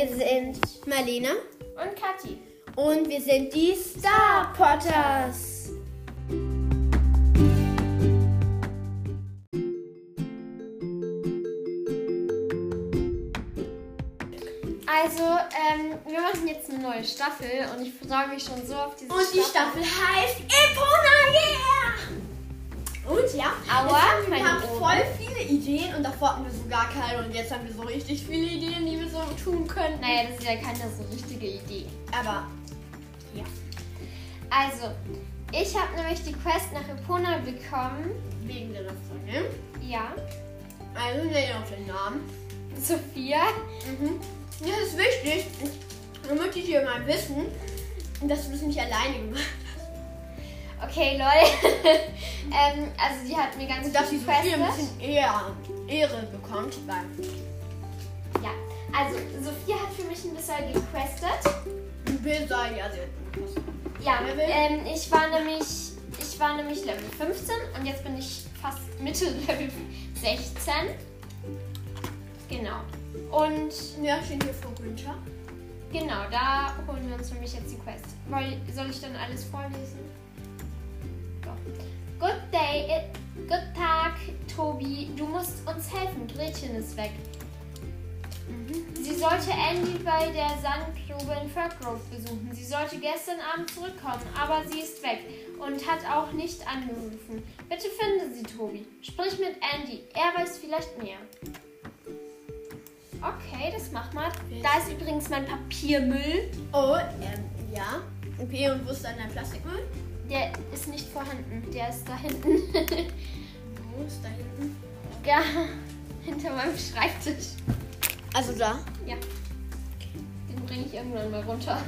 Wir sind Marlene und Kathi. und wir sind die Star Potters. Also, ähm, wir machen jetzt eine neue Staffel und ich freue mich schon so auf diese Und die Staffel heißt Epona, yeah! Und ja, haben wir, haben voll viele Ideen und davor hatten wir so gar keine und jetzt haben wir so richtig viele Ideen, die wir so tun können. Naja, das ist ja keine so richtige Idee. Aber ja, Also, ich habe nämlich die Quest nach Epona bekommen. wegen der Restaurant. Ja, Also nennen auch den Namen. Sophia. Mhm. Das ist wichtig, damit die hier mal wissen, dass du das nicht alleine gemacht hast. Okay, lol. ähm, also, die hat mir ganz Und dass viel Sophie ein bisschen eher Ehre bekommt, weil Ja, also, Sophia hat für mich ein bisschen gequestet. Bill sei ja sehr Ja, Level? ähm, ich war nämlich, ich war nämlich Level 15 und jetzt bin ich fast Mitte Level 16. Genau. Und Ja, stehen hier vor Günther. genau, da holen wir uns nämlich jetzt die Quest. Soll ich dann alles vorlesen? Good day, good Tag, Tobi. Du musst uns helfen. Gretchen ist weg. Sie sollte Andy bei der Sandgrube in Firgrove besuchen. Sie sollte gestern Abend zurückkommen, aber sie ist weg und hat auch nicht angerufen. Bitte finde sie, Tobi. Sprich mit Andy. Er weiß vielleicht mehr. Okay, das mach mal. Da ist übrigens mein Papiermüll. Oh, ähm, ja. Okay, und wo ist dann dein Plastikmüll? Der ist nicht vorhanden. Der ist da hinten. Wo ist da hinten? ja, hinter meinem Schreibtisch. Also da. Ja. Den bringe ich irgendwann mal runter.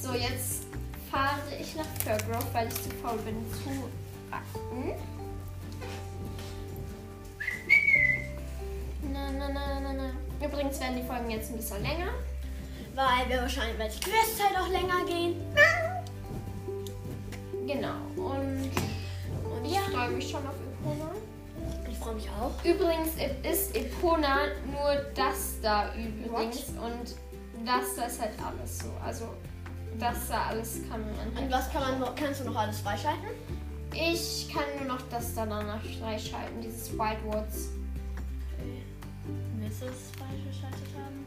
So, jetzt fahre ich nach Firgrove, weil ich zu faul bin zu backen. Na, na, na, na, na. Übrigens werden die Folgen jetzt ein bisschen länger. Weil wir wahrscheinlich, weil die Questzeit auch länger gehen. Genau. Und, und ich Ja. freue mich schon auf Epona. Ich freue mich auch. Übrigens ist Epona nur das da übrigens. Und das da ist halt alles so. Also das da alles kann man Und halt was kann man noch, kannst du noch alles freischalten? Ich kann nur noch das danach freischalten, dieses White Woods. Willst du es freigeschaltet haben?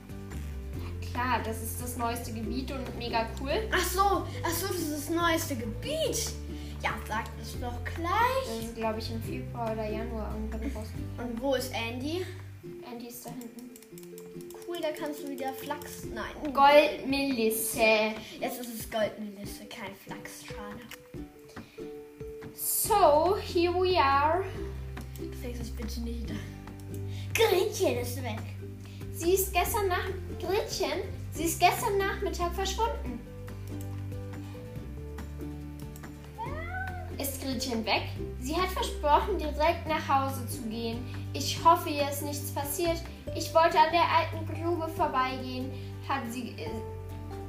Klar, das ist das neueste Gebiet und mega cool. Ach so, ach so, das ist das neueste Gebiet. Ja, sag es doch gleich. Das ist, glaube ich, im Februar oder Januar irgendwann raus. Und wo ist Andy? Andy ist da hinten. Cool, da kannst du wieder Flachs. Nein. Goldmelisse. Jetzt ist es Goldmelisse, kein Flachs. Schade. So, here we are. Sagst es bitte nicht. Gretchen ist weg. Sie ist gestern nach Gretchen, sie ist gestern Nachmittag verschwunden. Ist Gretchen weg? Sie hat versprochen, direkt nach Hause zu gehen. Ich hoffe, ihr ist nichts passiert. Ich wollte an der alten Grube vorbeigehen, hat sie. Äh,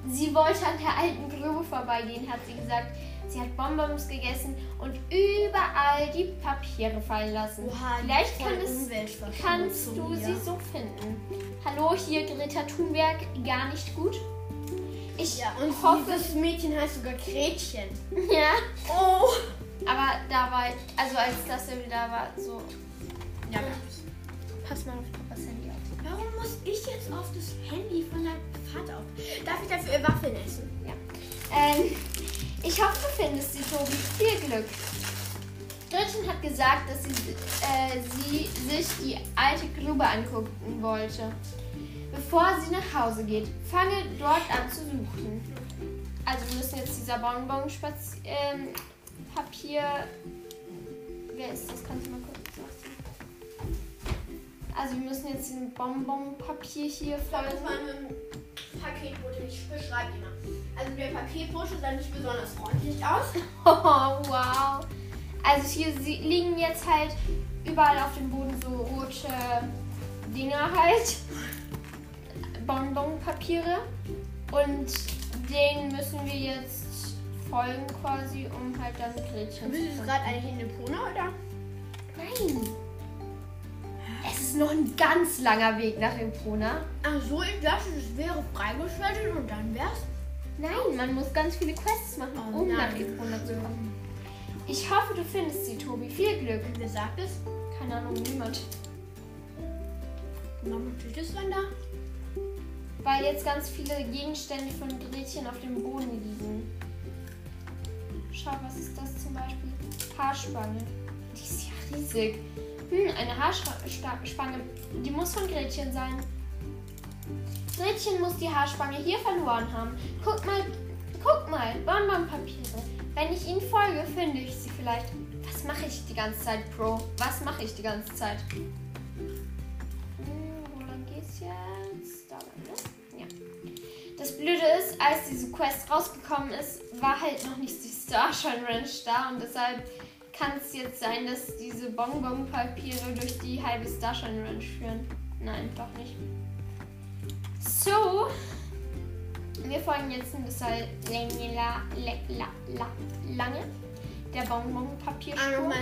sie wollte an der alten Grube vorbeigehen, hat sie gesagt. Sie hat Bonbons gegessen und überall die Papiere fallen lassen. Oha, die Vielleicht kann es, kannst du hier. sie so finden. Hallo, hier Greta Thunberg, gar nicht gut. Ich Ja, und hoffe, dieses Mädchen heißt sogar Gretchen. ja. Oh. Aber da war, also als das ja wieder war, so. Ja, pass mal auf Papas Handy auf. Warum muss ich jetzt auf das Handy von deinem Vater auf? Darf ich dafür Waffeln essen? Ja. Ähm, ich hoffe, du findest sie, Tobi. Viel Glück. Gretchen hat gesagt, dass sie, äh, sie sich die alte Grube angucken wollte. Bevor sie nach Hause geht, fange dort an zu suchen. Also wir müssen jetzt dieser Bonbon spaz ähm. Wer ist das? Kannst du mal sagen? Also wir müssen jetzt diesen Bonbon-Papier hier ein Paketbote, ich beschreibe ihn mal. Also der Paketbote sah nicht besonders freundlich aus. Oh, wow. Also hier liegen jetzt halt überall auf dem Boden so rote Dinger halt. Bonbonpapiere. Und denen müssen wir jetzt folgen quasi, um halt dann Gretchen Bist du zu gerade eigentlich in Nepona oder? Nein. Ist noch ein ganz langer Weg nach Epona. Ach so, ich dachte, es wäre freigeschaltet und dann wär's. Nein, man muss ganz viele Quests machen, Oh um nein. nach Epona zu kommen. Ich hoffe, du findest sie, Tobi. Viel Glück. Wer sagt es? Keine Ahnung, niemand. Warum steht es dann da? Weil jetzt ganz viele Gegenstände von Gretchen auf dem Boden liegen. Schau, was ist das zum Beispiel? Haarspange. Die ist ja riesig. Hm, eine Haarspange. Die muss von Gretchen sein. Gretchen muss die Haarspange hier verloren haben. Guck mal, guck mal, Bonbonpapiere. Wenn ich ihnen folge, finde ich sie vielleicht. Was mache ich die ganze Zeit, Bro? Was mache ich die ganze Zeit? Hm, wo lang geht's jetzt? Da lang, ne? Ja. Das Blöde ist, als diese Quest rausgekommen ist, war halt noch nicht die Starshine Ranch da und deshalb kann es jetzt sein, dass diese Bonbon-Papiere durch die halbe Starshine Ranch führen. Nein, doch nicht. So, wir folgen jetzt ein bisschen la, la, la, la, lange der Bonbon-Papierspur.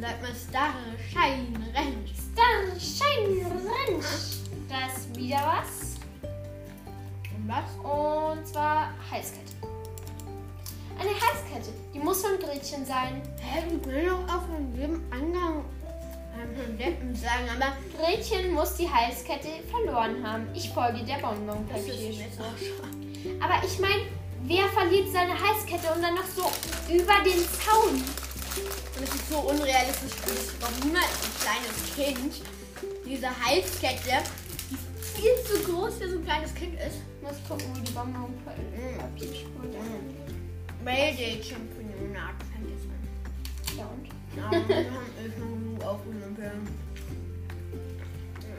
sag mal, Starshine Ranch. Starshine Ranch. Da ist wieder was. Und was? Und zwar Halskette. Eine Halskette. Die muss von Gretchen sein. Hä, wir können doch auch von jedem Angang ähm, Deppen sagen, aber Gretchen muss die Halskette verloren haben. Ich folge der das ist schade. Aber ich meine, wer verliert seine Halskette und dann noch so über den Zaun? Und es ist so unrealistisch, doch niemand ein kleines Kind diese Halskette, die viel zu groß für so ein kleines Kind ist, Ich muss gucken, wo die Bonbon-Papierspur da Mayday Championat fängt es an. Ja und? Ja, wir haben schon genug aufgenommen.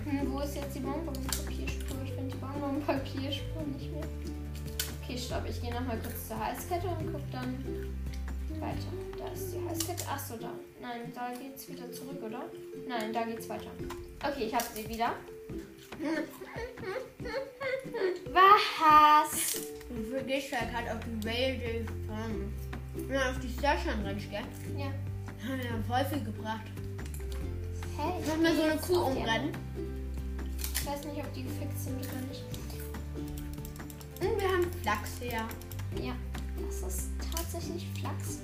Hm, wo ist jetzt die Bonbon-Papierspur? Ich finde die Bonbon-Papierspur nicht mehr. Okay, stopp. Ich gehe nochmal kurz zur Halskette und gucke dann weiter. Da ist die Halskette. Ach so, da. Nein, da geht's wieder zurück, oder? Nein, da geht's weiter. Okay, ich habe sie wieder. Was? Du gehst ja gerade auf die Mayday von. Ja, auf die Starshine Ranch, gell? Ja. Haben wir ja voll viel gebracht. Hey, ich Sollen wir so eine Kuh umrennen? Ich weiß nicht, ob die gefixt sind oder nicht. Und wir haben Flachs her. Ja, das ist tatsächlich Flachs.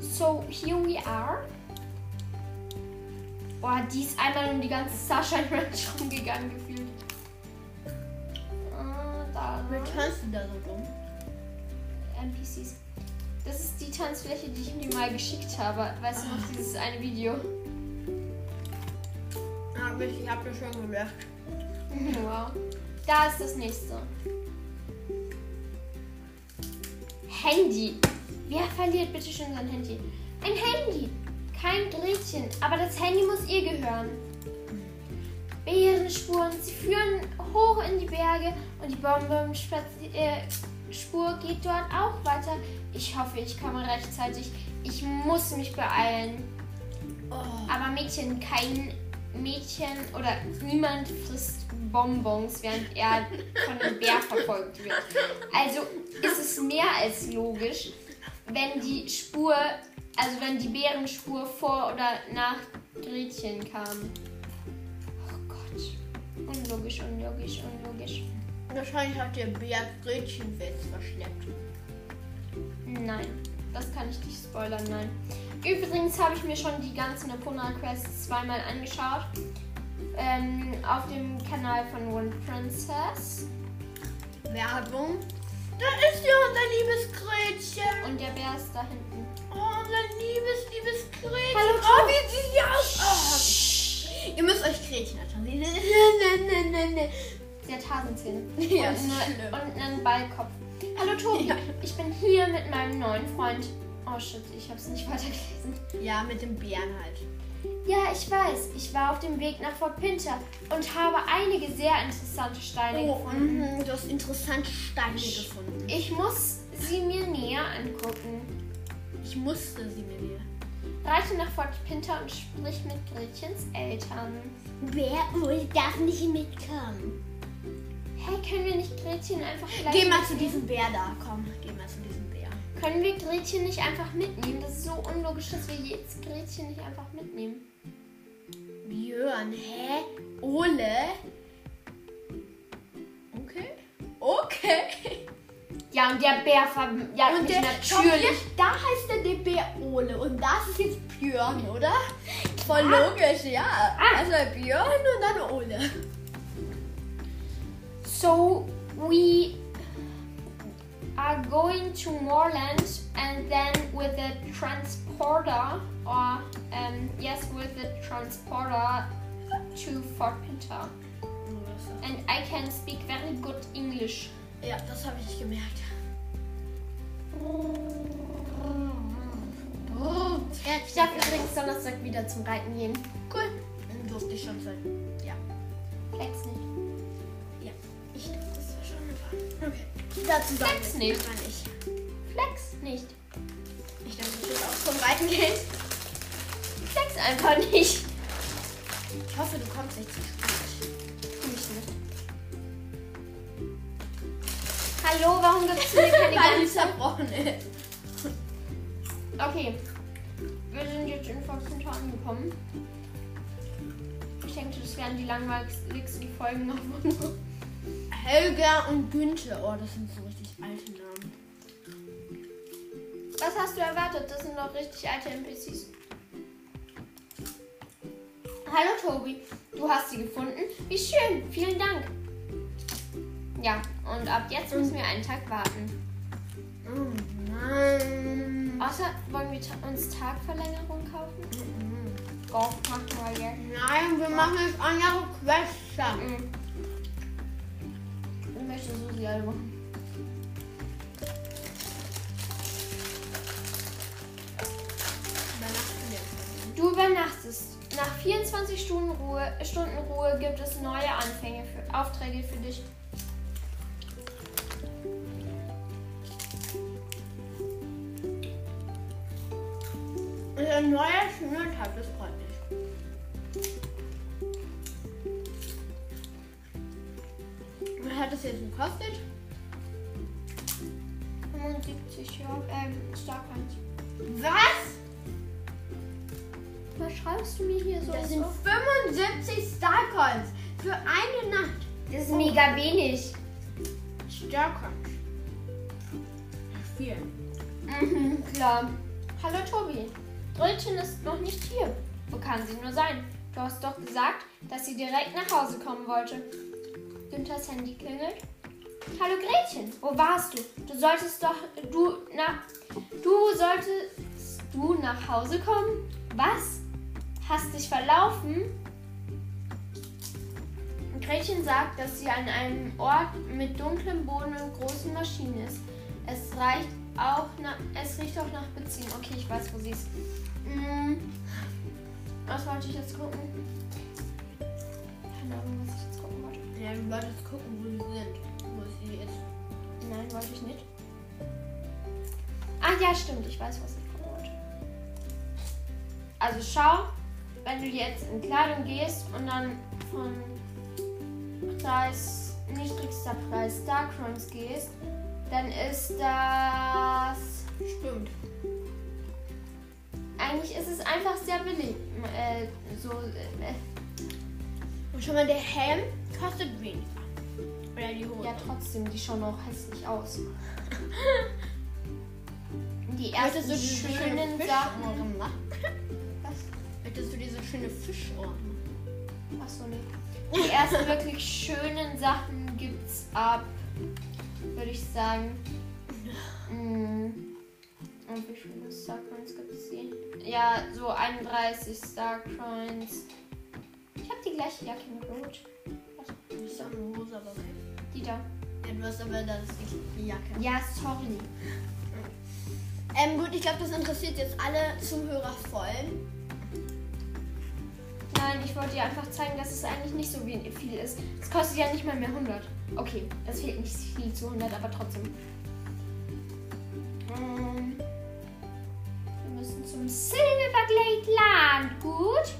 So, here we are. Boah, die ist einmal um die ganze Starshine Ranch rumgegangen Ah. Wer tanzt du da so dumm? NPCs. Das ist die Tanzfläche, die ich dir mal geschickt habe. Weißt du noch, dieses eine Video? Ah, ich hab das schon gelöscht. Wow. Da ist das nächste. Handy. Wer verliert bitte schon sein Handy? Ein Handy. Kein Gretchen. Aber das Handy muss ihr gehören. Bärenspuren. Sie führen hoch in die Berge und die Bonbonspur geht dort auch weiter. Ich hoffe, ich komme rechtzeitig. Ich muss mich beeilen. Oh. Aber Mädchen, kein Mädchen oder niemand frisst Bonbons, während er von einem Bär verfolgt wird. Also ist es mehr als logisch, wenn die Spur, also wenn die Bärenspur vor oder nach Gretchen kam. Unlogisch, unlogisch, unlogisch. Wahrscheinlich hat der Bär Gretchenwitz verschleppt. Nein, das kann ich nicht spoilern, nein. Übrigens habe ich mir schon die ganzen Epona Quests zweimal angeschaut. Ähm, auf dem Kanal von One Princess. Werbung. Da ist ja unser liebes Gretchen. Und der Bär ist da hinten. Oh, unser liebes, liebes Gretchen. Hallo, oh, wie sieht sie aus? Oh, ihr müsst euch Gretchen anschauen. Sie hat Hasenzähne. Ja, und, eine, und einen Ballkopf. Hallo Tobi, Ja. ich bin hier mit meinem neuen Freund. Oh shit, ich habe es nicht weitergelesen. Ja, mit dem Bären halt. Ja, ich weiß. Ich war auf dem Weg nach Fort Pinter und habe einige sehr interessante Steine Oh, gefunden. mhm, du hast interessante Steine gefunden. Ich muss sie mir näher angucken. Ich musste sie mir wieder. Reite nach Fort Pinter und sprich mit Gretchens Eltern. Wer wohl darf nicht mitkommen? Hey, können wir nicht Gretchen einfach gleich Geh mal zu mitnehmen? diesem Bär da. Komm, geh mal zu diesem Bär. Können wir Gretchen nicht einfach mitnehmen? Das ist so unlogisch, dass wir jetzt Gretchen nicht einfach mitnehmen. Björn. Hä? Ole? Okay. Okay. Ja, und der Bär verjagt Und mich der, schau hier, natürlich. da heißt der, der Bär Ole und das ist jetzt Björn, oder? Voll logisch, ja. Ah. Also Björn und dann Ole. So we are going to Moorland and then with the transporter or um, yes with the transporter to Fort Pinter. And I can speak very good English. Ja, das habe ich gemerkt. Ich darf übrigens Donnerstag wieder zum Reiten gehen. Cool. Dann durfte ich schon sein. Ja. Flex nicht. Ja. Ich dachte, das war schon eine Okay. Dazu sagen Flex nicht. gar nicht. Flex nicht. Ich dachte, du auch zum Reiten gehen. Flex einfach nicht. Ich hoffe, du kommst nicht zu spät. Hallo, warum gibst du mir keine Weil die zerbrochen ist. Okay. Wir sind jetzt in Volksmund angekommen. Ich denke, das werden die langweiligsten Folgen noch. Helga und Günther. Oh, das sind so richtig alte Namen. Was hast du erwartet? Das sind doch richtig alte NPCs. Hallo Tobi, du hast sie gefunden. Wie schön, vielen Dank. Ja, und ab jetzt müssen wir einen Tag warten. Oh nein. Außer, wollen wir uns Tagverlängerung kaufen? Golf machen wir jetzt. Nein, wir machen jetzt andere Quester. Mhm. Ich möchte Susi alle machen. Du übernachtest. Nach 24 Stunden Ruhe, Stunden Ruhe gibt es neue Anfänge für Aufträge für dich. Ein neuer schöner Tag, das freut mich. Was hat das jetzt gekostet? 75 ja, ähm, Starcoins. Was? Was schreibst du mir hier so? Das sind so? 75 Starcoins für eine Nacht. Das ist mega wenig. Starcoins. Viel. Mhm, klar. Hallo Tobi. Brötchen ist noch nicht hier. Wo kann sie nur sein? Du hast doch gesagt, dass sie direkt nach Hause kommen wollte. Günthers Handy klingelt. Hallo Gretchen, wo warst du? Du solltest doch du nach du solltest du nach Hause kommen? Was? Hast dich verlaufen? Gretchen sagt, dass sie an einem Ort mit dunklem Boden und großen Maschinen ist. Es reicht auch nach, es riecht auch nach Beziehung. Okay, ich weiß, wo sie ist. Hm, was wollte ich jetzt gucken? Keine Ahnung, was ich jetzt gucken wollte. Ja, du wolltest gucken, wo sie sind. Wo sie ist. Nein, wollte ich nicht. Ah ja, stimmt. Ich weiß, was ich gucken wollte. Also schau, wenn du jetzt in Kleidung gehst und dann von Preis, niedrigster Preis Darkrons gehst, dann ist das... Stimmt. Eigentlich ist es einfach sehr billig. Äh, so, äh, Und schon mal der Helm kostet weniger. Oder die Hose. ja, trotzdem, die schauen auch hässlich aus. Die ersten du diese schönen schönen Sachen. Fischohren machen? Was? Möchtest du diese schöne Fischohren? Achso, nee. Die ersten wirklich schönen Sachen gibt's ab, würde ich sagen. Mm. Und wie viele Starcoins gibt's hier? Ja, so 31 Starcoins. Ich habe die gleiche Jacke mit Rot. Du bist doch eine Hose, aber okay. Die da. Ja, du hast aber das die Jacke. Ja, sorry. Ähm, gut, ich glaube, das interessiert jetzt alle Zuhörer voll. Nein, ich wollte dir einfach zeigen, dass es eigentlich nicht so wie- viel ist. Es kostet ja nicht mal mehr 100. Okay, es fehlt nicht viel zu 100, aber trotzdem. Ähm, wir müssen zum Silverglade Land. Gut.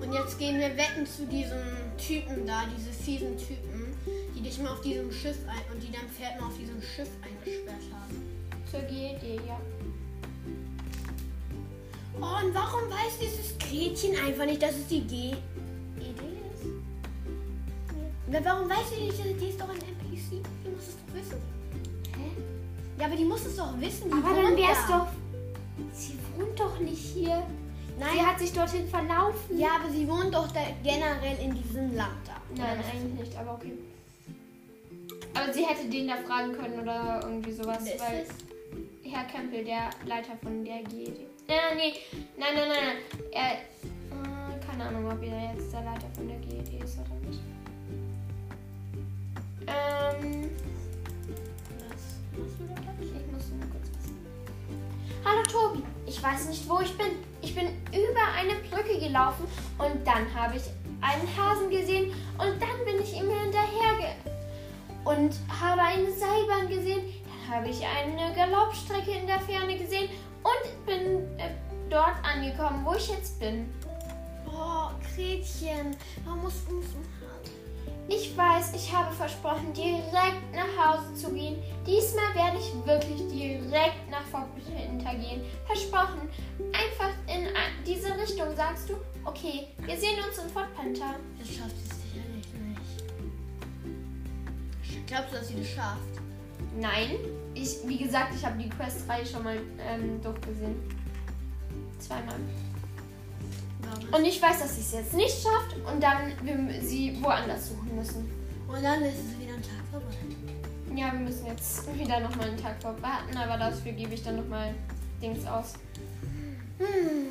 Und jetzt gehen wir wetten zu diesem Typen da, diese fiesen Typen, dich immer auf diesem Schiff ein und die dein Pferd mal auf diesem Schiff eingesperrt haben. Zur GED, ja. Oh, und warum weiß dieses Gretchen einfach nicht, dass es die GED ist? Ja, warum weiß sie nicht, die ist doch ein NPC? Die muss es doch wissen. Hä? Ja, aber die muss es doch wissen. Die Aber dann wär's da. doch. Sie wohnt doch nicht hier. Nein, Sie hat sich dorthin verlaufen. ja, aber sie wohnt doch da generell in diesem Land da. Nein, eigentlich nicht, aber okay. Aber sie hätte den da fragen können oder irgendwie sowas, Wer ist weil das? Herr Kempel, der Leiter von der GED. Nein, nee, nein, nein, nein, nein. Er, äh, keine Ahnung, ob er jetzt der Leiter von der GED ist oder nicht. Ähm, Was machst du da gleich? ich muss nur kurz wissen. Hallo Tobi, ich weiß nicht, wo ich bin. Ich bin über eine Brücke gelaufen und dann habe ich einen Hasen gesehen und dann bin ich ihm hinterher und habe eine Seilbahn gesehen. Dann habe ich eine Galoppstrecke in der Ferne gesehen und bin äh, dort angekommen, wo ich jetzt bin. Oh, Gretchen, warum musst du uns Ich weiß, ich habe versprochen, direkt nach Hause zu gehen. Diesmal werde ich wirklich direkt nach Fort Winter gehen. Versprochen. Einfach in diese Richtung sagst du, okay, wir sehen uns in Fort Panther. Das schafft Glaubst du, dass sie das schafft? Nein, ich, wie gesagt, ich habe die Quest-Reihe schon mal ähm, durchgesehen. Zweimal. Und ich weiß, dass sie es jetzt nicht schafft und dann wir sie woanders suchen müssen. Und dann ist es wieder ein Tag vorbei. Ja, wir müssen jetzt wieder nochmal einen Tag warten, aber dafür gebe ich dann nochmal Dings aus. Hm.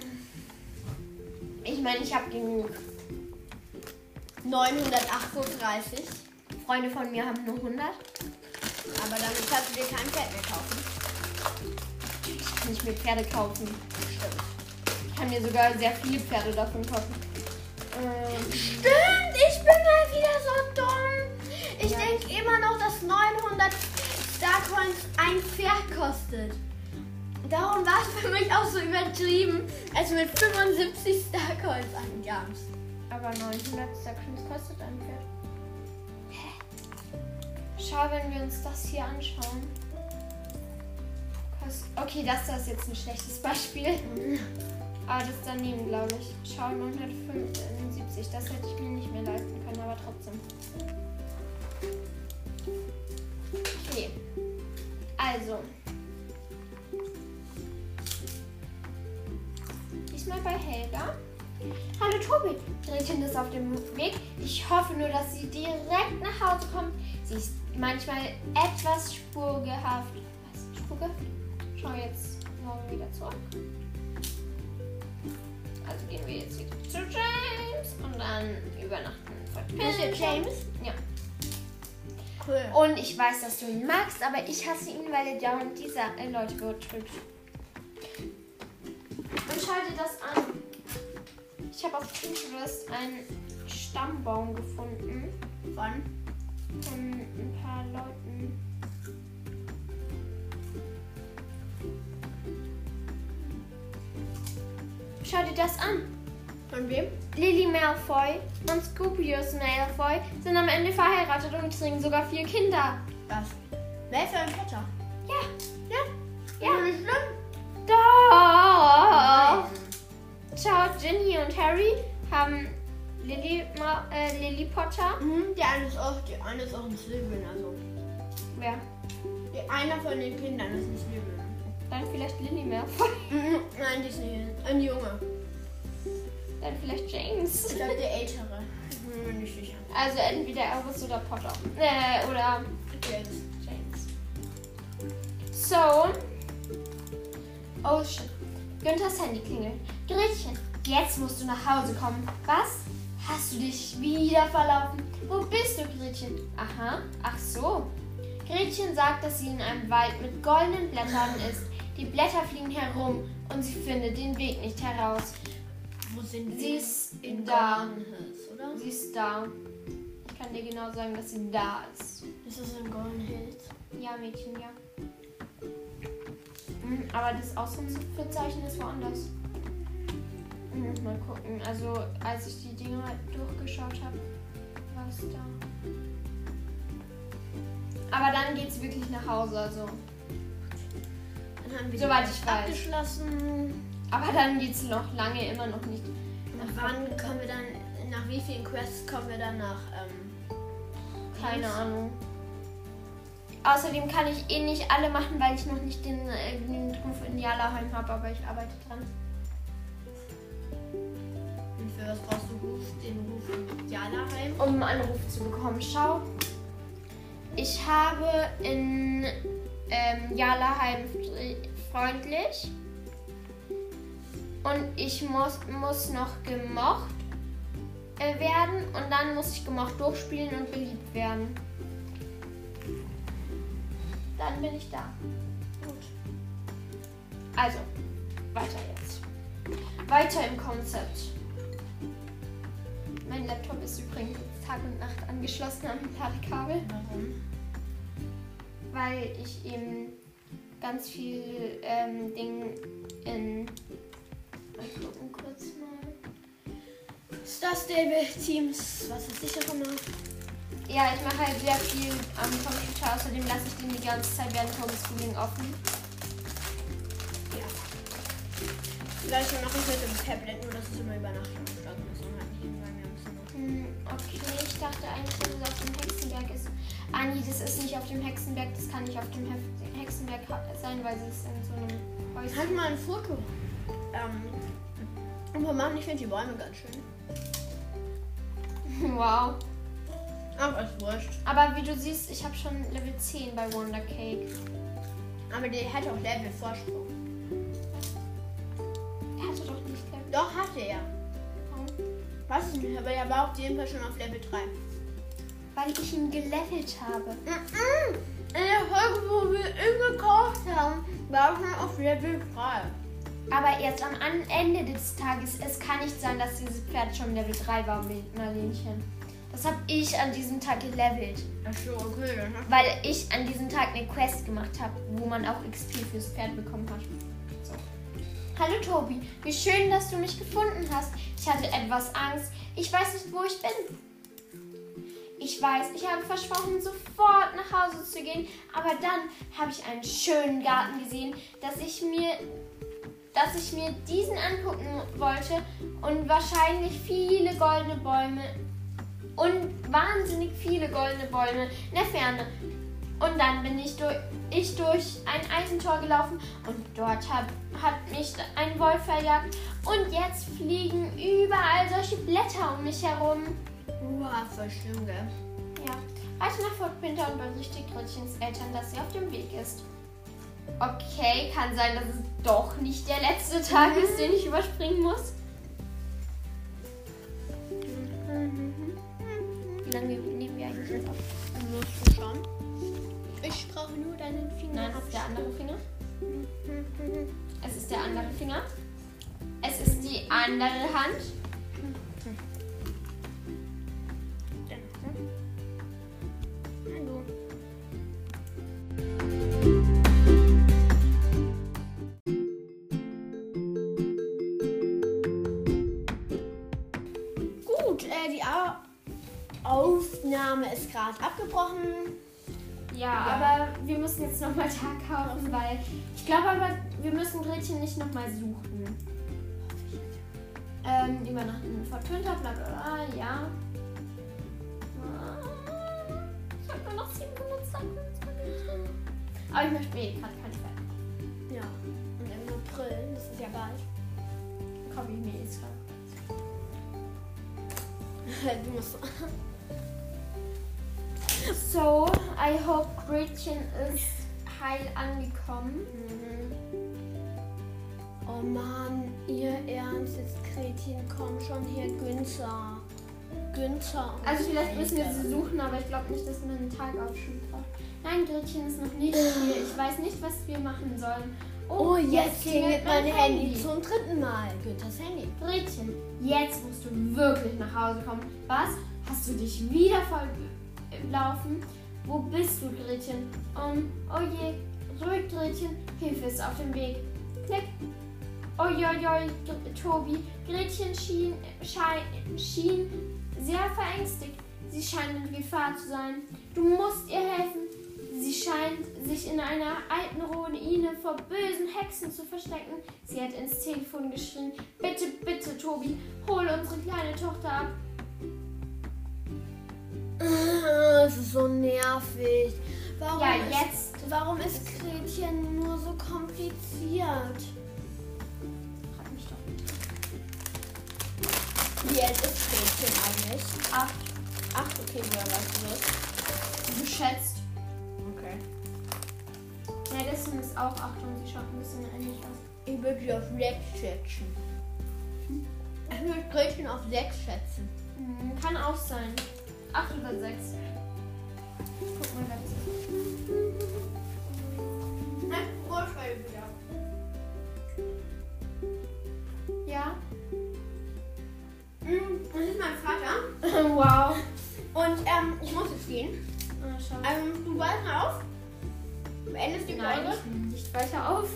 Ich meine, ich habe genug. 938. Freunde von mir haben nur 100. Aber damit kannst du dir kein Pferd mehr kaufen. Ich kann nicht mehr Pferde kaufen. Stimmt. Ich kann mir sogar sehr viele Pferde davon kaufen. Ähm, Stimmt, ich bin mal wieder so dumm. Ich Ja. denke immer noch, dass 900 Starcoins ein Pferd kostet. Darum war es für mich auch so übertrieben, als du mit 75 Starcoins eingabst. aber 900 Sections kostet ein Pferd. Schau, wenn wir uns das hier anschauen. Okay, das da ist jetzt ein schlechtes Beispiel. Aber das daneben, glaube ich. Schau, 975. Das hätte ich mir nicht mehr leisten können, aber trotzdem. Okay. Also. Diesmal bei Helga. Hallo Tobi, Gretchen ist auf dem Weg. Ich hoffe nur, dass sie direkt nach Hause kommt. Sie ist manchmal etwas spurgehaft. Was? Spurgehaft? Schau jetzt morgen wieder zurück. Also gehen wir jetzt wieder zu James und dann übernachten. Der James? Ja. Cool. Und ich weiß, dass du ihn magst, aber ich hasse ihn, weil er dauernd diese äh, Leute betrügt. Und schau dir das an. Ich habe auf Pinterest einen Stammbaum gefunden Wann? Von ein paar Leuten. Schau dir das an. Von wem? Lily Malfoy und Scorpius Malfoy sind am Ende verheiratet und kriegen sogar vier Kinder. Was? Ist dein Vater? Ja, Ja. Ja. Nicht schlimm. doch. Ciao, Ginny und Harry haben Lily, Ma äh, Lily Potter. Mhm, die eine ist auch, die eine ist auch ein Slytherin, also. Wer? Die, einer von den Kindern ist ein Slytherin. Dann vielleicht Lily Malfoy. Mhm, nein, die ist nicht. Ein Junge. Dann vielleicht James. Ich glaube, der Ältere. Ich bin mir nicht sicher. Also entweder Albus oder Potter. Äh, oder James. James. So. Oh shit. Günthers Handy klingelt. Gretchen, jetzt musst du nach Hause kommen. Was? Hast du dich wieder verlaufen? Wo bist du, Gretchen? Aha, ach so. Gretchen sagt, dass sie in einem Wald mit goldenen Blättern ist. Die Blätter fliegen herum und sie findet den Weg nicht heraus. Wo sind Sie ist in da. Hills, oder? Sie ist da. Ich kann dir genau sagen, dass sie da ist. Ist das in Golden Hills? Ja, Mädchen, ja. Mhm, aber das Ausrufezeichen ist woanders. Ich muss mal gucken. Also, als ich die Dinge halt durchgeschaut habe, war es da. Aber dann geht's wirklich nach Hause, also. Dann haben wir Soweit ich weiß. abgeschlossen. Aber dann geht's noch lange immer noch nicht. Nach wann kommen wir dann, nach wie vielen Quests kommen wir dann nach, ähm, Keine Ahnung. Außerdem kann ich eh nicht alle machen, weil ich noch nicht den, äh, den Ruf in Jalaheim habe, aber ich arbeite dran. Was brauchst du Ruf, den Ruf in Jalaheim? um einen Anruf zu bekommen. Schau, ich habe in ähm, fr- freundlich und ich muss, muss noch gemocht äh, werden und dann muss ich gemocht durchspielen und beliebt werden. Dann bin ich da. Gut. Also, weiter jetzt. Weiter im Konzept. Mein Laptop ist übrigens Tag und Nacht angeschlossen am Ladekabel, Warum? weil ich eben ganz viel ähm, Ding in. Mal gucken kurz mal. Star Stable Teams, was weiß ich auch immer. Ja, ich mache halt sehr viel am Computer, außerdem lasse ich den die ganze Zeit während Homeschooling offen. Ja. Vielleicht mache ich mit dem Tablet, nur dass es immer über Nacht Start ist und halt nicht irgendwann im Zimmer. Hm, okay, ich dachte eigentlich, dass es auf dem Hexenberg ist. Ah nee, das ist nicht auf dem Hexenberg, das kann nicht auf dem Hef Hexenberg sein, weil es ist in so einem Häuschen. Halt mal ein Foto. Ähm, und wir machen, ich finde die Bäume ganz schön. Wow. Aber ist wurscht. Aber wie du siehst, ich habe schon Level 10 bei Wonder Cake. Aber die hat auch Level Vorsprung. Er hatte doch nicht Level. Doch, hatte er. Weiß ich nicht, aber er war auf jeden Fall schon auf Level 3. Weil ich ihn gelevelt habe. In der Folge, wo wir ihn gekauft haben, war er schon auf Level 3. Aber erst am Ende des Tages, es kann nicht sein, dass dieses Pferd schon Level 3 war, Marlenchen. Das habe ich an diesem Tag gelevelt. Achso, okay, dann hast Weil ich an diesem Tag eine Quest gemacht habe, wo man auch XP fürs Pferd bekommen hat. Hallo Tobi, wie schön, dass du mich gefunden hast. Ich hatte etwas Angst. Ich weiß nicht, wo ich bin. Ich weiß, ich habe versprochen, sofort nach Hause zu gehen, aber dann habe ich einen schönen Garten gesehen, dass ich mir dass ich mir diesen angucken wollte und wahrscheinlich viele goldene Bäume und wahnsinnig viele goldene Bäume in der Ferne. Und dann bin ich durch, ich durch ein Eisentor gelaufen und dort hat, hat mich ein Wolf verjagt. Und jetzt fliegen überall solche Blätter um mich herum. Uah, voll schlimm, gell? Ja, reite nach Fort Pinter und berichte Gretchens Eltern, dass sie auf dem Weg ist. Okay, kann sein, dass es doch nicht der letzte Tag ist, den ich überspringen muss. Wie lange nehmen wir eigentlich jetzt auf? Musst du schon. Ich brauche nur deinen Finger. Nein, das ist der andere Finger. Es ist der andere Finger. Es ist die andere Hand. Nochmal Tag kaufen, weil ich glaube aber, wir müssen Gretchen nicht nochmal suchen. Ähm, übernachten in Fort Winter, bla bla bla, ja. Ich habe nur noch 700 Sachen. Aber ich möchte mir eh gerade keine Zeit. Ja. Und im April, das ist ja bald. Kaufe ich mir jetzt gerade. Du musst. So, I hope Gretchen ist heil angekommen. Oh Mann, ihr Ernst, jetzt Gretchen, komm schon hier, Günther. Günther. und Also vielleicht müssen wir sie suchen, aber ich glaube nicht, dass man einen Tag aufschieben braucht. Nein, Gretchen ist noch nicht hier. Ich weiß nicht, was wir machen sollen. Oh, jetzt klingelt mein Handy zum dritten Mal. Günthers Handy. Gretchen, jetzt musst du wirklich nach Hause kommen. Was? Hast du dich wieder verlaufen? Wo bist du, Gretchen? Um, oh je, ruhig, Gretchen. Hilfe ist auf dem Weg. Klick. Uiuiui, Tobi. Gretchen schien, schein, schien sehr verängstigt. Sie scheint in Gefahr zu sein. Du musst ihr helfen. Sie scheint sich in einer alten Ruine vor bösen Hexen zu verstecken. Sie hat ins Telefon geschrien. Bitte, bitte, Tobi, hol unsere kleine Tochter ab. Es ist so nervig. Warum Ja, ist, jetzt. Warum ist Gretchen nur so kompliziert? Frag mich doch nicht. Wie alt ist Gretchen eigentlich? Acht. Ach, okay, woher weißt du das? Geschätzt. Okay. Ja, Destin ist auch acht und sie schaut ein bisschen ähnlich aus. Ich würde sie auf 6 schätzen. Ich würde Gretchen auf 6 schätzen. Hm, kann auch sein. Acht oder sechs. Guck mal ganz. Nein, Vorschreibe wieder. Ja. Hm, Das ist mein Vater. wow. Und ähm, ich muss jetzt gehen. Ähm, du weißt mal auf. Du endest die Nein, Folge. ich nicht weiter auf.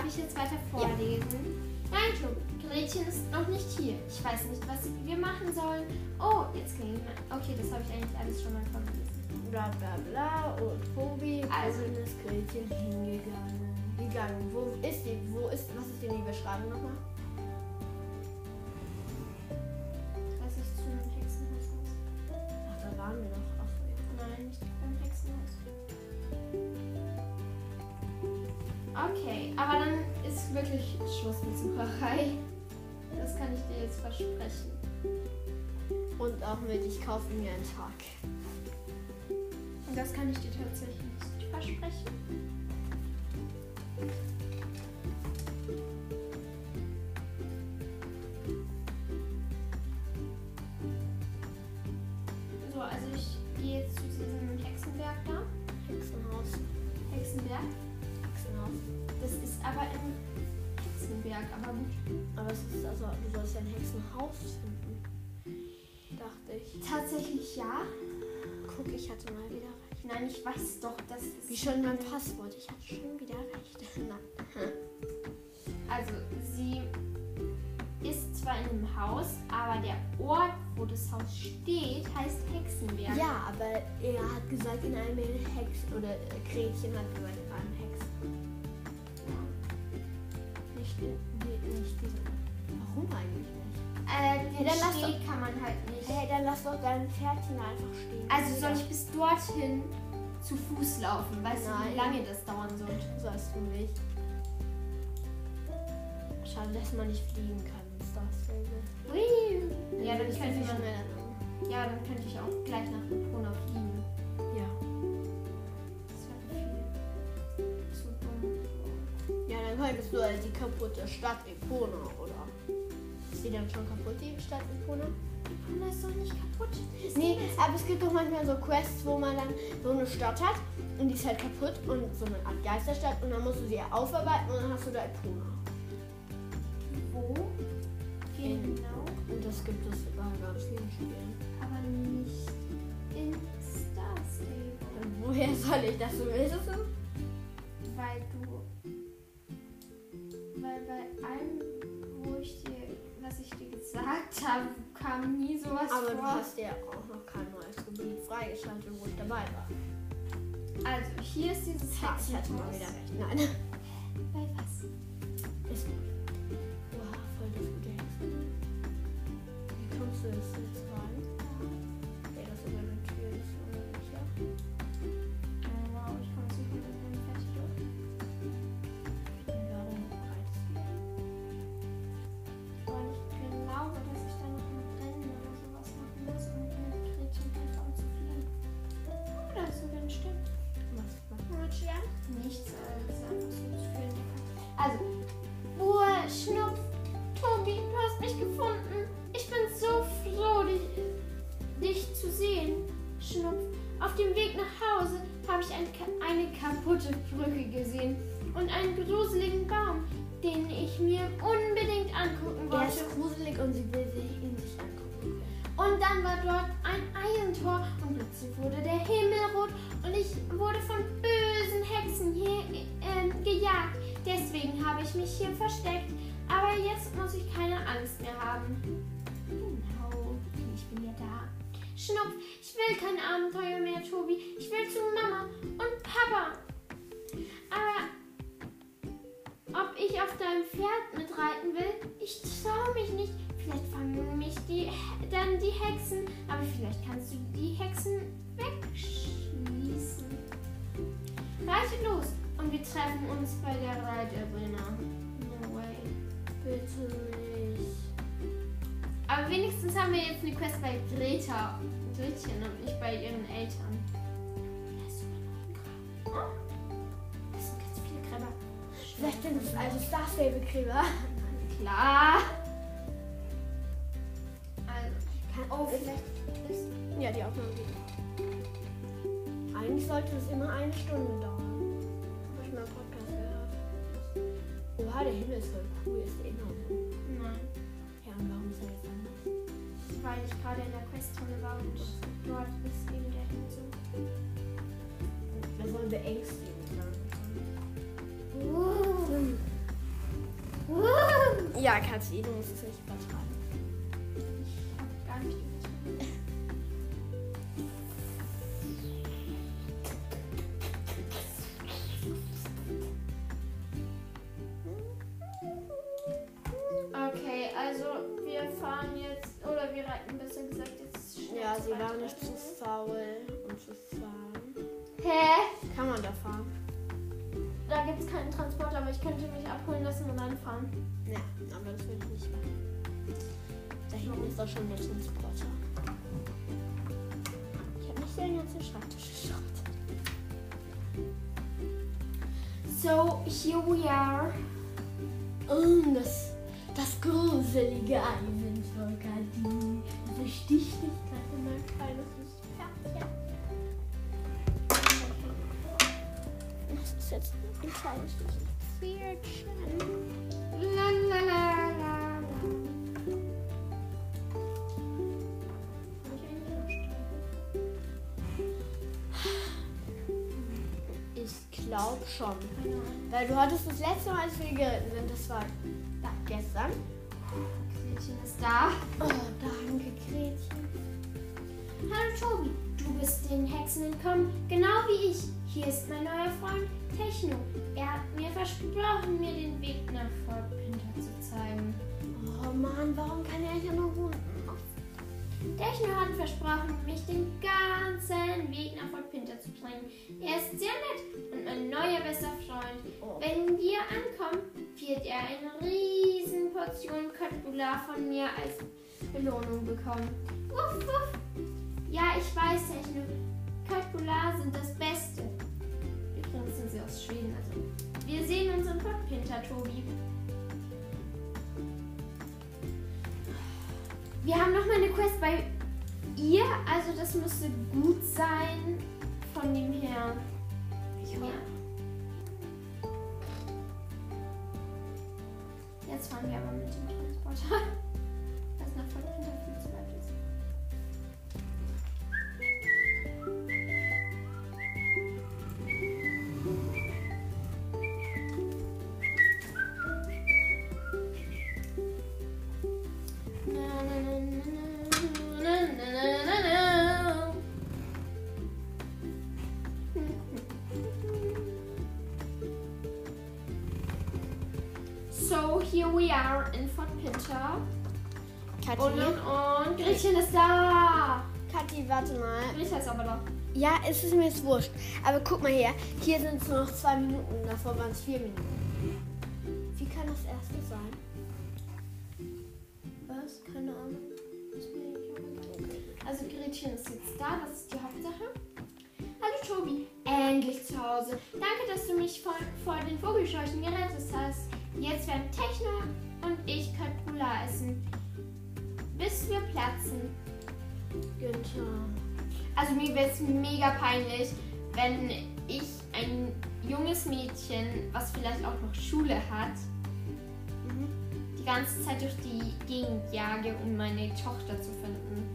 Darf ich jetzt weiter vorlesen? Nein, Club. Gretchen ist noch nicht hier. Ich weiß nicht, was wir machen sollen. Oh, jetzt ging. Okay, das habe ich eigentlich alles schon mal vorgelesen. Bla bla bla. Und Tobi Also- ist Gretchen hingegangen. Gegangen. Wo ist die? Wo ist. Was ist denn die Beschreibung nochmal? Was ist zum Hexenhaus? muss. Ach, da waren wir noch. Okay, aber dann ist wirklich Schluss mit Sucherei. Das kann ich dir jetzt versprechen. Und auch mit, ich kaufe mir einen Tag. Und das kann ich dir tatsächlich nicht versprechen. Weiß doch, dass es. Wie schon mein Passwort. Ich hatte schon wieder recht. Also, sie ist zwar in einem Haus, aber der Ort, wo das Haus steht, heißt Hexenberg. Ja, aber er hat gesagt, in einem Hex. Oder Gretchen hat gesagt, in einem Hex. Nicht, nicht diese. Warum eigentlich nicht? Äh, den Ja, Steg kann man halt nicht. Hey, dann lass doch dein Pferdchen einfach stehen. Also soll ich bis dorthin zu Fuß laufen? Weißt du, Nein. wie lange das dauern soll? Sollst du nicht. Schade, dass man nicht fliegen kann in Star Stable. Ja, dann könnte man, dann. ja, dann könnte ich auch gleich nach Epona fliegen. Ja. Das wäre viel zu dumm. Ja, dann könntest du halt die kaputte Stadt Epona, oder? Ist die dann schon kaputt, die Stadt Epona? Epona ist doch nicht kaputt. Nee, aber es gibt doch manchmal so Quests, wo man dann so eine Stadt hat und die ist halt kaputt und so eine Art Geisterstadt und dann musst du sie aufarbeiten und dann hast du da Epona. Wo? Genau. Und das gibt es bei ganz vielen Spielen. Aber nicht in Star Stable. Und woher soll ich das so wissen? Weil du. Weil bei allem, wo ich dir, was ich dir gesagt habe, kam nie sowas Aber du vor. hast ja auch noch kein neues Gebiet freigeschaltet, wo ich dabei war. Also, hier ist dieses Ha, ich hatte mal wieder recht. Nein. Bei was? Ist gut. Wow, voll das gute kaputte Brücke gesehen und einen gruseligen Baum, den ich mir unbedingt angucken Er wollte. ist gruselig und sie will sich ihn sich angucken. Und dann war dort ein Eisentor und plötzlich wurde der Himmel rot und ich wurde von bösen Hexen hier ähm, gejagt. Deswegen habe ich mich hier versteckt. Aber jetzt muss ich keine Angst mehr haben. Genau, ich bin ja da. Schnupf, ich will kein Abenteuer mehr, Tobi. Ich will zu Mama und Papa. Aber ob ich auf deinem Pferd mitreiten will, ich traue mich nicht. Vielleicht fangen mich die, dann die Hexen. Aber vielleicht kannst du die Hexen wegschießen. Reitet los und wir treffen uns bei der Reitarena. No way. Bitte nicht. Aber wenigstens haben wir jetzt eine Quest bei Greta. Gretchen und nicht bei ihren Eltern. Vielleicht sind es also Star Stable Gräber. Klar. Also, Kann, oh, vielleicht ist. Ja, die Aufnahme geht. Eigentlich sollte es immer eine Stunde dauern. Habe ich mal im Podcast gehört. Oha, der Himmel ist voll cool. Ist der immer so? nein. Ja, und warum ist er jetzt anders? Weil ich gerade in der Questzone war und dort ist eben der Hinsel. Wir sollen beängstigend sein. Karte, die du musst nicht was machen. Ich mich abholen lassen und anfahren. Ja, aber das würde ich nicht machen. Da hinten ist doch schon der Transporter. Ich habe nicht den ganzen Schreibtisch geschaut. So, here we are. Und das, das gruselige Eisentor, ich glaube schon. Weil du hattest das letzte Mal, als wir geritten sind, das war ja, gestern. Gretchen ist da. Oh, danke, Gretchen. Hallo Tobi, du bist den Hexen entkommen, genau wie ich. Hier ist mein neuer Freund Techno. Er hat mir versprochen, mir den Weg nach Fort Pinter zu zeigen. Oh Mann, warum kann er ja nur unten? Techno hat versprochen, mich den ganzen Weg nach Fort Pinter zu bringen. Er ist sehr nett und mein neuer bester Freund. Oh. Wenn wir ankommen, wird er eine riesen Portion Köttbullar von mir als Belohnung bekommen. Wuff, wuff. Ja, ich weiß, Techno. Köttbullar sind das Beste. Sie aus Schweden, also. Wir sehen uns in Fort Pinter, Tobi. Wir haben noch mal eine Quest bei ihr, also das müsste gut sein von dem her. Ich Ja. Jetzt fahren wir aber mit dem Transporter. Das nach Fort Pinter we are in Fort Pinter. Kathi, Und, und, und Gretchen ist da. Kathi, warte mal. Greta ist aber da. Ja, es ist mir jetzt wurscht. Aber guck mal her, hier sind es nur noch zwei Minuten, davor waren es vier Minuten. Wenn ich ein junges Mädchen, was vielleicht auch noch Schule hat, die ganze Zeit durch die Gegend jage, um meine Tochter zu finden.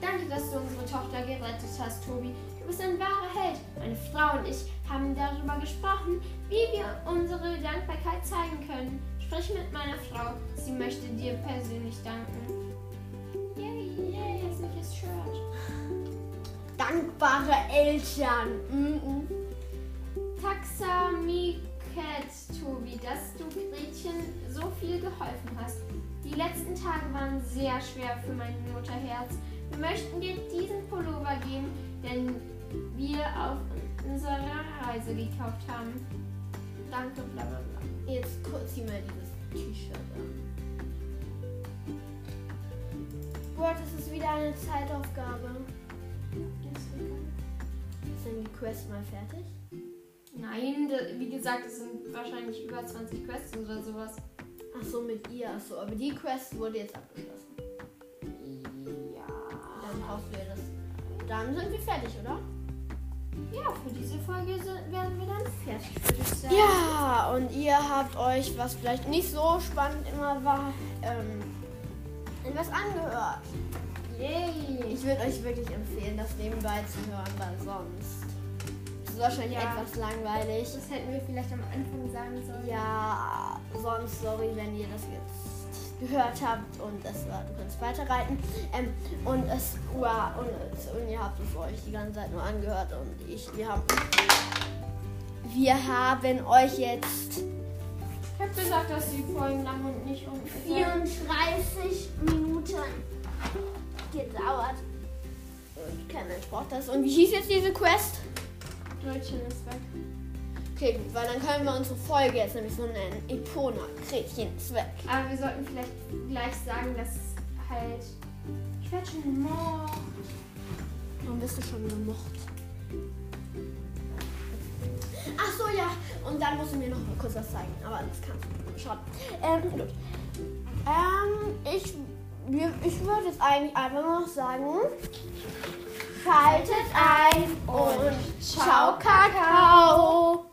Danke, dass du unsere Tochter gerettet hast, Tobi. Du bist ein wahrer Held. Meine Frau und ich haben darüber gesprochen, wie wir unsere Dankbarkeit zeigen können. Sprich mit meiner Frau. Sie möchte dir persönlich danken. Yay, yay, hässliches Shirt. Dankbare Eltern. Mhm. Taxamiket, Tobi, dass du Gretchen so viel geholfen hast. Die letzten Tage waren sehr schwer für mein Mutterherz. Wir möchten dir diesen Pullover geben, den wir auf unserer Reise gekauft haben. Danke, bla bla bla. Jetzt kurz zieh mal dieses T-Shirt an. Gott, es ist wieder eine Zeitaufgabe. Ist denn die Quest mal fertig? Nein, wie gesagt, es sind wahrscheinlich über 20 Quests oder sowas. Ach so, mit ihr. Ach so, aber die Quest wurde jetzt abgeschlossen. Ja. Dann brauchst du ja das. Dann sind wir fertig, oder? Ja, für diese Folge sind- werden wir dann fertig, würde ich sagen. Ja, und ihr habt euch, was vielleicht nicht so spannend immer war, ähm, etwas angehört. Yay. Ich würde euch wirklich empfehlen, das nebenbei zu hören, weil sonst ist es wahrscheinlich Ja. etwas langweilig. Das hätten wir vielleicht am Anfang sagen sollen. Ja, sonst sorry, wenn ihr das jetzt gehört habt und es war, du kannst weiterreiten. Ähm, und es war und, und ihr habt es euch die ganze Zeit nur angehört und ich, wir haben wir haben euch jetzt Ich habe gesagt, dass die Folgen lang und nicht ungefähr. 34 Minuten gedauert. Und kein Mensch braucht das. Und wie hieß jetzt diese Quest? Brötchen ist weg. Okay, gut, weil dann können wir unsere Folge jetzt nämlich so nennen. Epona, Gretchen ist weg. Aber wir sollten vielleicht gleich sagen, dass halt. Ich werde schon gemocht. Warum bist du schon gemocht? Ach so, ja. Und dann musst du mir noch mal kurz was zeigen. Aber das kannst du schon. Ähm, gut. Ähm, ich, ich würde jetzt eigentlich einfach noch sagen, schaltet ein und ciao, Kakao.